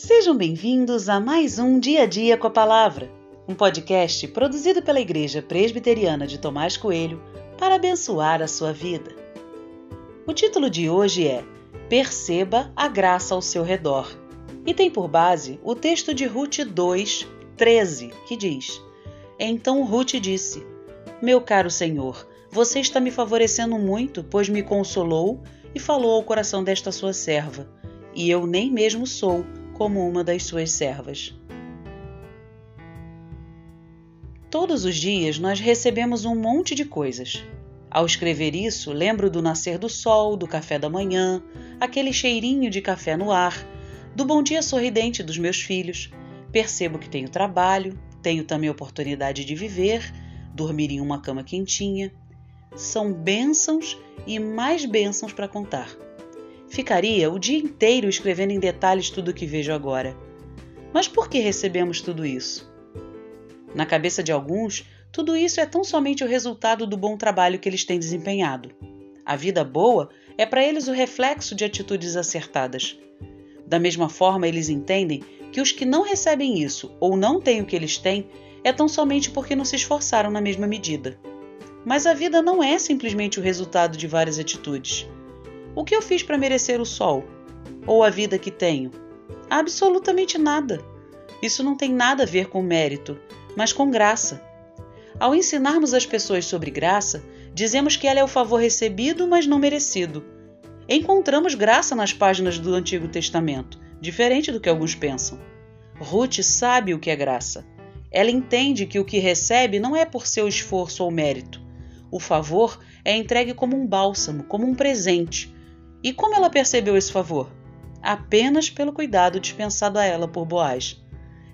Sejam bem-vindos a mais um Dia a Dia com a Palavra, um podcast produzido pela Igreja Presbiteriana de Tomás Coelho para abençoar a sua vida. O título de hoje é Perceba a graça ao seu redor e tem por base o texto de Ruth 2, 13, que diz: Então Ruth disse: Meu caro Senhor, você está me favorecendo muito, pois me consolou e falou ao coração desta sua serva, e eu nem mesmo sou como uma das suas servas. Todos os dias nós recebemos um monte de coisas. Ao escrever isso, lembro do nascer do sol, do café da manhã, aquele cheirinho de café no ar, do bom dia sorridente dos meus filhos. Percebo que tenho trabalho, tenho também oportunidade de viver, dormir em uma cama quentinha. São bênçãos e mais bênçãos para contar. Ficaria o dia inteiro escrevendo em detalhes tudo o que vejo agora. Mas por que recebemos tudo isso? Na cabeça de alguns, tudo isso é tão somente o resultado do bom trabalho que eles têm desempenhado. A vida boa é para eles o reflexo de atitudes acertadas. Da mesma forma, eles entendem que os que não recebem isso ou não têm o que eles têm é tão somente porque não se esforçaram na mesma medida. Mas a vida não é simplesmente o resultado de várias atitudes. O que eu fiz para merecer o sol? Ou a vida que tenho? Absolutamente nada. Isso não tem nada a ver com mérito, mas com graça. Ao ensinarmos as pessoas sobre graça, dizemos que ela é o favor recebido, mas não merecido. Encontramos graça nas páginas do Antigo Testamento, diferente do que alguns pensam. Ruth sabe o que é graça. Ela entende que o que recebe não é por seu esforço ou mérito. O favor é entregue como um bálsamo, como um presente, e como ela percebeu esse favor? Apenas pelo cuidado dispensado a ela por Boaz.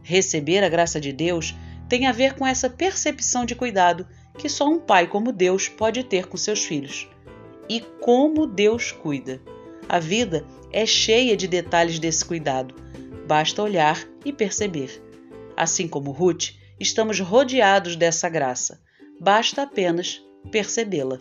Receber a graça de Deus tem a ver com essa percepção de cuidado que só um pai como Deus pode ter com seus filhos. E como Deus cuida! A vida é cheia de detalhes desse cuidado. Basta olhar e perceber. Assim como Ruth, estamos rodeados dessa graça. Basta apenas percebê-la.